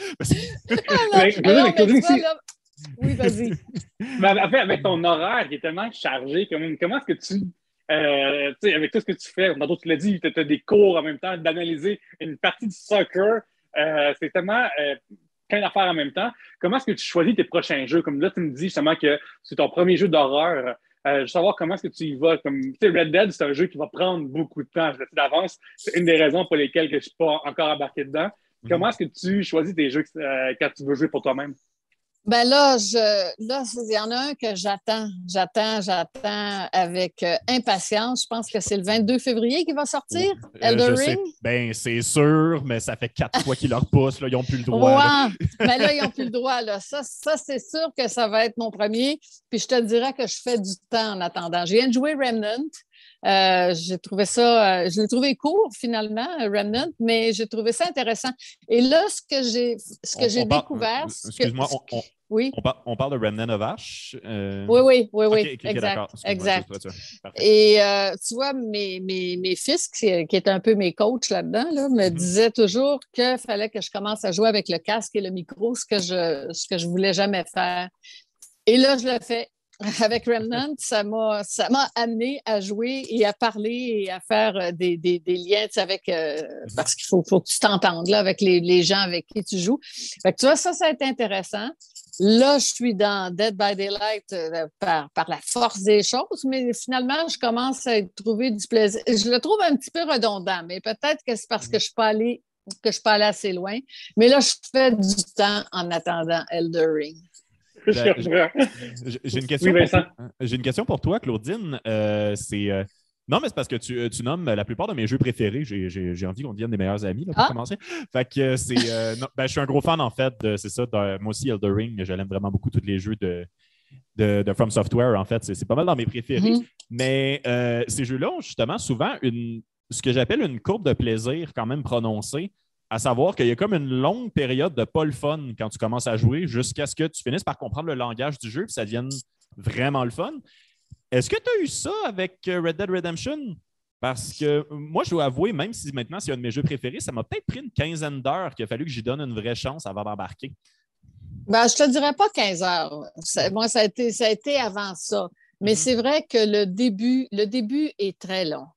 Oui, vas-y. Mais avec ton horaire qui est tellement chargé, comment est-ce que tu. Euh, avec tout ce que tu fais, tantôt tu l'as dit, tu as des cours en même temps, d'analyser une partie du soccer. Euh, c'est tellement euh, plein d'affaires en même temps. Comment est-ce que tu choisis tes prochains jeux? Comme là, tu me dis justement que c'est ton premier jeu d'horreur. Euh, je veux savoir comment est-ce que tu y vas. Comme, Red Dead, c'est un jeu qui va prendre beaucoup de temps. Je le sais d'avance. C'est une des raisons pour lesquelles je ne suis pas encore embarqué dedans. Mhm. Comment est-ce que tu choisis tes jeux euh, quand tu veux jouer pour toi-même? Ben là, je, là, il y en a un que j'attends, j'attends, j'attends avec euh, impatience. Je pense que c'est le 22 février qui va sortir, euh, Elder Ring. Ben, c'est sûr, mais ça fait quatre fois qu'ils leur poussent, là, ils n'ont plus le droit. Ouais, mais là, ils n'ont plus le droit. Là. Ça, ça c'est sûr que ça va être mon premier. Puis je te dirais que je fais du temps en attendant. Je viens de jouer Remnant. Euh, j'ai trouvé ça, euh, je l'ai trouvé court finalement, Remnant, mais j'ai trouvé ça intéressant. Et là, ce que j'ai, ce que j'ai découvert. Excuse-moi, on, oui? On, parle de Remnant of Ash? Euh, oui, oui, oui, oui. exact. exact. Et tu vois, mes, mes, mes fils, qui, qui, étaient un peu mes coachs là-dedans, là, me mm-hmm. disaient toujours qu'il fallait que je commence à jouer avec le casque et le micro, ce que je ce que je voulais jamais faire. Et là, je le fais avec Remnant, ça m'a, amené à jouer et à parler et à faire euh, des, liens avec. Euh, parce qu'il faut, que tu t'entendes là, avec les, gens avec qui tu joues. Fait tu vois, ça, ça a été intéressant. Là, je suis dans Dead by Daylight euh, par, la force des choses, mais finalement, je commence à trouver du plaisir. Je le trouve un petit peu redondant, mais peut-être que c'est parce que je suis que je suis pas allée assez loin. Mais là, je fais du temps en attendant Elder Ring. Ben, j'ai une, question pour, une question pour toi, Claudine. Euh, c'est. Euh, non, mais c'est parce que tu, euh, tu, nommes la plupart de mes jeux préférés. J'ai envie qu'on devienne des meilleurs amis pour ah. commencer. Fait que c'est. ben, je suis un gros fan, en fait, c'est ça. moi aussi, Elder Ring, je l'aime vraiment beaucoup, tous les jeux de, de, From Software, en fait. C'est pas mal dans mes préférés. Mm-hmm. Mais ces jeux-là ont justement souvent une, ce que j'appelle une courbe de plaisir quand même prononcée à savoir qu'il y a comme une longue période de pas le fun quand tu commences à jouer jusqu'à ce que tu finisses par comprendre le langage du jeu et ça devienne vraiment le fun. Est-ce que tu as eu ça avec euh, Red Dead Redemption? Parce que moi, je dois avouer, même si maintenant c'est un de mes jeux préférés, ça m'a peut-être pris une quinzaine d'heures qu'il a fallu que j'y donne une vraie chance avant d'embarquer. Ben, je ne te dirais pas 15 heures. moi, ça a, été, ça a été avant ça. Mais mm-hmm. c'est vrai que le début, le début est très long.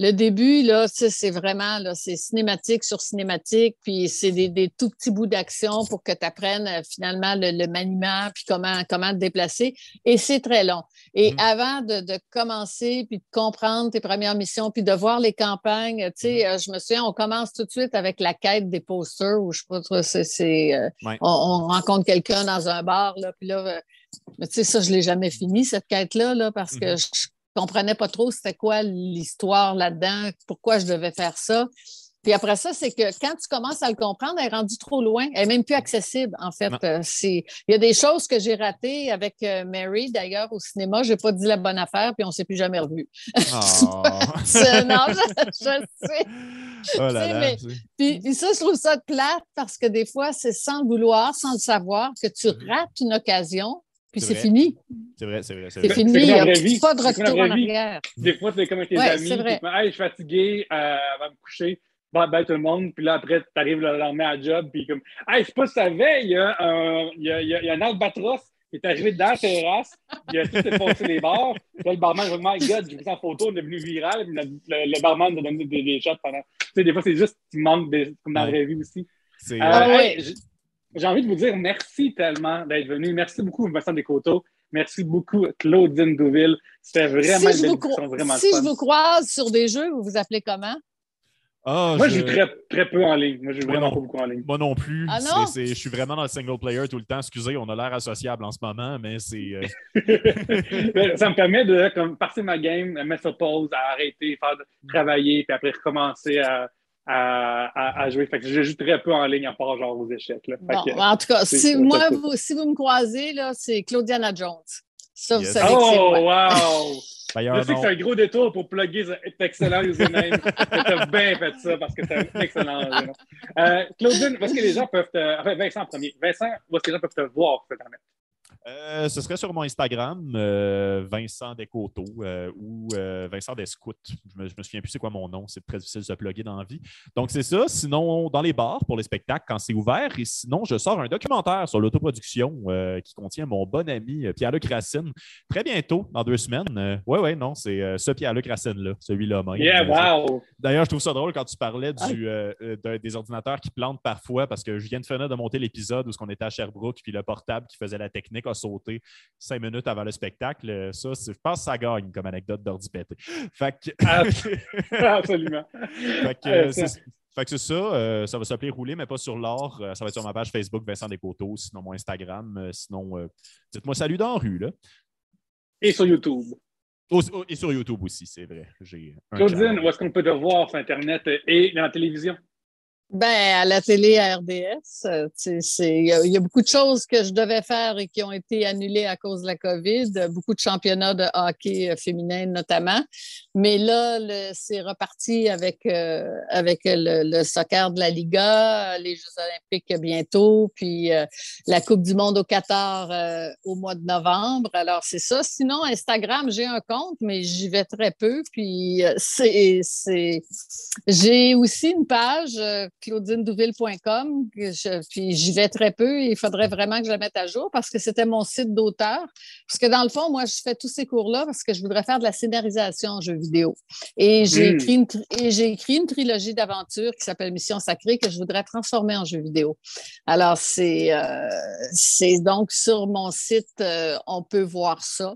Le début, là, c'est vraiment, là, c'est cinématique sur cinématique, puis c'est des, tout petits bouts d'action pour que tu apprennes euh, finalement le, maniement, puis comment, comment te déplacer. Et c'est très long. Et mm-hmm. avant de, commencer, puis de comprendre tes premières missions, puis de voir les campagnes, tu sais, mm-hmm. euh, je me souviens, on commence tout de suite avec la quête des posters, où je sais pas, c'est, euh, on, rencontre quelqu'un dans un bar, là, puis là, mais tu sais, ça, je ne l'ai jamais fini, cette quête-là, là, parce que mm-hmm. je comprenais pas trop c'était quoi l'histoire là-dedans, pourquoi je devais faire ça. Puis après ça, c'est que quand tu commences à le comprendre, elle est rendue trop loin. Elle n'est même plus accessible, en fait. Euh, il y a des choses que j'ai ratées avec euh, Mary, d'ailleurs, au cinéma. Je n'ai pas dit la bonne affaire, puis on ne s'est plus jamais revu. Oh. non, je, sais. Oh puis, ça, je trouve ça plate parce que des fois, c'est sans le vouloir, sans le savoir, que tu rates une occasion puis c'est fini. C'est vrai, c'est vrai. C'est fini, il n'y a pas de retour en arrière. Des fois, c'est comme avec tes amis, hey, je suis fatigué, euh, va me coucher, bye bye tout le monde, puis là, après, tu arrives le lendemain à job, puis comme, hey, je sais pas si tu savais, il y, a un, il, y a, il y a un albatros qui est arrivé dans la terrasse, il a tout défoncé les bars, là, le barman, je me my God, j'ai vu en photo, on est devenu viral, le, le, barman nous a donné des, des, shots pendant. Tu sais, des fois, c'est juste, tu manques, comme dans la vraie vie aussi. Euh, ah, ouais j'ai envie de vous dire merci tellement d'être venu. Merci beaucoup, Vincent Descoteaux. Merci beaucoup, Claudine Douville. C'était vraiment si une belle vraiment Si je vous croise sur des jeux, vous vous appelez comment? Ah, moi, je joue très, très, peu en ligne. Moi, je joue vraiment pas beaucoup en ligne. Moi non plus. Ah je suis vraiment dans le single player tout le temps. Excusez, on a l'air associable en ce moment, mais c'est. Euh, ça me permet de comme, partir ma game, mettre sur pause, arrêter, faire travailler, puis après recommencer à, à, jouer. Fait que je joue très peu en ligne à part genre aux échecs. Là. en tout cas, si, moi, vous, si vous me croisez, là, c'est Claudiana Jones. Ça, vous savez oh, wow! je sais que c'est un gros détour pour plugger cet excellent username. tu as bien fait ça parce que c'est un excellent euh, Claudine, où est-ce que les gens peuvent te. Enfin, Vincent en premier. Vincent, où est-ce que les gens peuvent te voir sur Internet? Euh, ce serait sur mon Instagram, euh, Vincent Descoteaux euh, ou Vincent Descout. Je me, me souviens plus c'est quoi mon nom, c'est très difficile de se plugger dans la vie. Donc c'est ça. Sinon, dans les bars pour les spectacles quand c'est ouvert. Et sinon, je sors un documentaire sur l'autoproduction qui contient mon bon ami Pierre-Luc Racine très bientôt, dans deux semaines. oui, oui, non, c'est ce Pierre-Luc Racine-là, celui-là même. Yeah, wow! D'ailleurs, je trouve ça drôle quand tu parlais du, des ordinateurs qui plantent parfois parce que je viens de finir de monter l'épisode où on était à Sherbrooke puis le portable qui faisait la technique a sauté cinq minutes avant le spectacle. Ça, je pense que ça gagne comme anecdote d'ordi pété. Fait que... Absolument. fait que, fait que c'est ça. Euh, ça va s'appeler Rouler, mais pas sur l'or. Euh, ça va être sur ma page Facebook Vincent Descoteaux, sinon mon Instagram. Euh, sinon, dites-moi salut dans la rue. Là. Et sur YouTube. et sur YouTube aussi, c'est vrai. Claudine, où est-ce qu'on peut te voir sur Internet et dans la télévision? Ben, à la télé, à RDS, euh, il y, a beaucoup de choses que je devais faire et qui ont été annulées à cause de la COVID, beaucoup de championnats de hockey euh, féminin notamment. Mais là, c'est reparti avec, euh, avec le, soccer de la Liga, les Jeux olympiques bientôt, puis la Coupe du monde au Qatar au mois de novembre. Alors, c'est ça. Sinon, Instagram, j'ai un compte, mais j'y vais très peu. Puis, c'est, j'ai aussi une page claudinedouville.com. Puis j'y vais très peu. Il faudrait vraiment que je la mette à jour parce que c'était mon site d'auteur. Parce que dans le fond, moi, je fais tous ces cours-là parce que je voudrais faire de la scénarisation en jeu vidéo. Et j'ai hmm. écrit, écrit une trilogie d'aventures qui s'appelle Mission sacrée que je voudrais transformer en jeu vidéo. Alors, c'est euh, donc sur mon site, euh, on peut voir ça.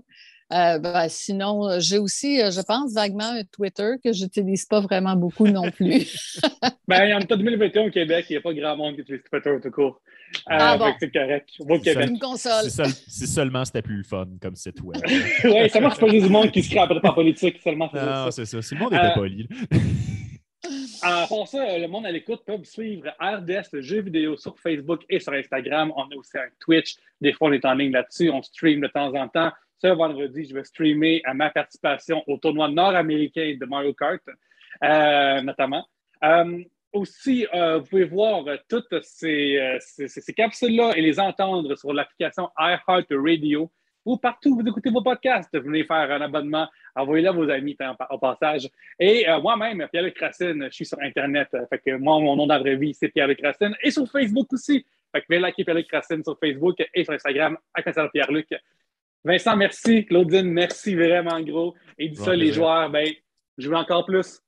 Euh, ben, sinon, euh, j'ai aussi, euh, je pense, vaguement un Twitter que je n'utilise pas vraiment beaucoup non plus. ben, il y en a 2021 au Québec, il n'y a pas grand monde qui utilise Twitter tout court. ah bon? C'est correct. Au Québec. une console. Si, seulement c'était plus le fun comme site web. oui, ça marche pas juste du monde qui se crée après en politique, seulement. Non, c'est ça. Si le monde était poli. En ça, le monde à l'écoute peut suivre RDS, le jeu vidéo, sur Facebook et sur Instagram. On a aussi un Twitch. Des fois, on est en ligne là-dessus. On stream de temps en temps. Ce vendredi, je vais streamer à ma participation au tournoi nord-américain de Mario Kart, euh, notamment. Euh, aussi, euh, vous pouvez voir toutes ces, capsules-là et les entendre sur l'application iHeartRadio ou partout où vous écoutez vos podcasts. Venez faire un abonnement, envoyez-le à vos amis au passage. Et moi-même, Pierre-Luc Racine, je suis sur Internet. Fait que moi, mon nom dans la vraie vie, c'est Pierre-Luc Racine. Et sur Facebook aussi. Fait que venez liker Pierre-Luc Racine sur Facebook et sur Instagram à Pierre-Luc. Vincent, merci. Claudine, merci vraiment gros. Et dit ça, les joueurs, ben, je veux encore plus.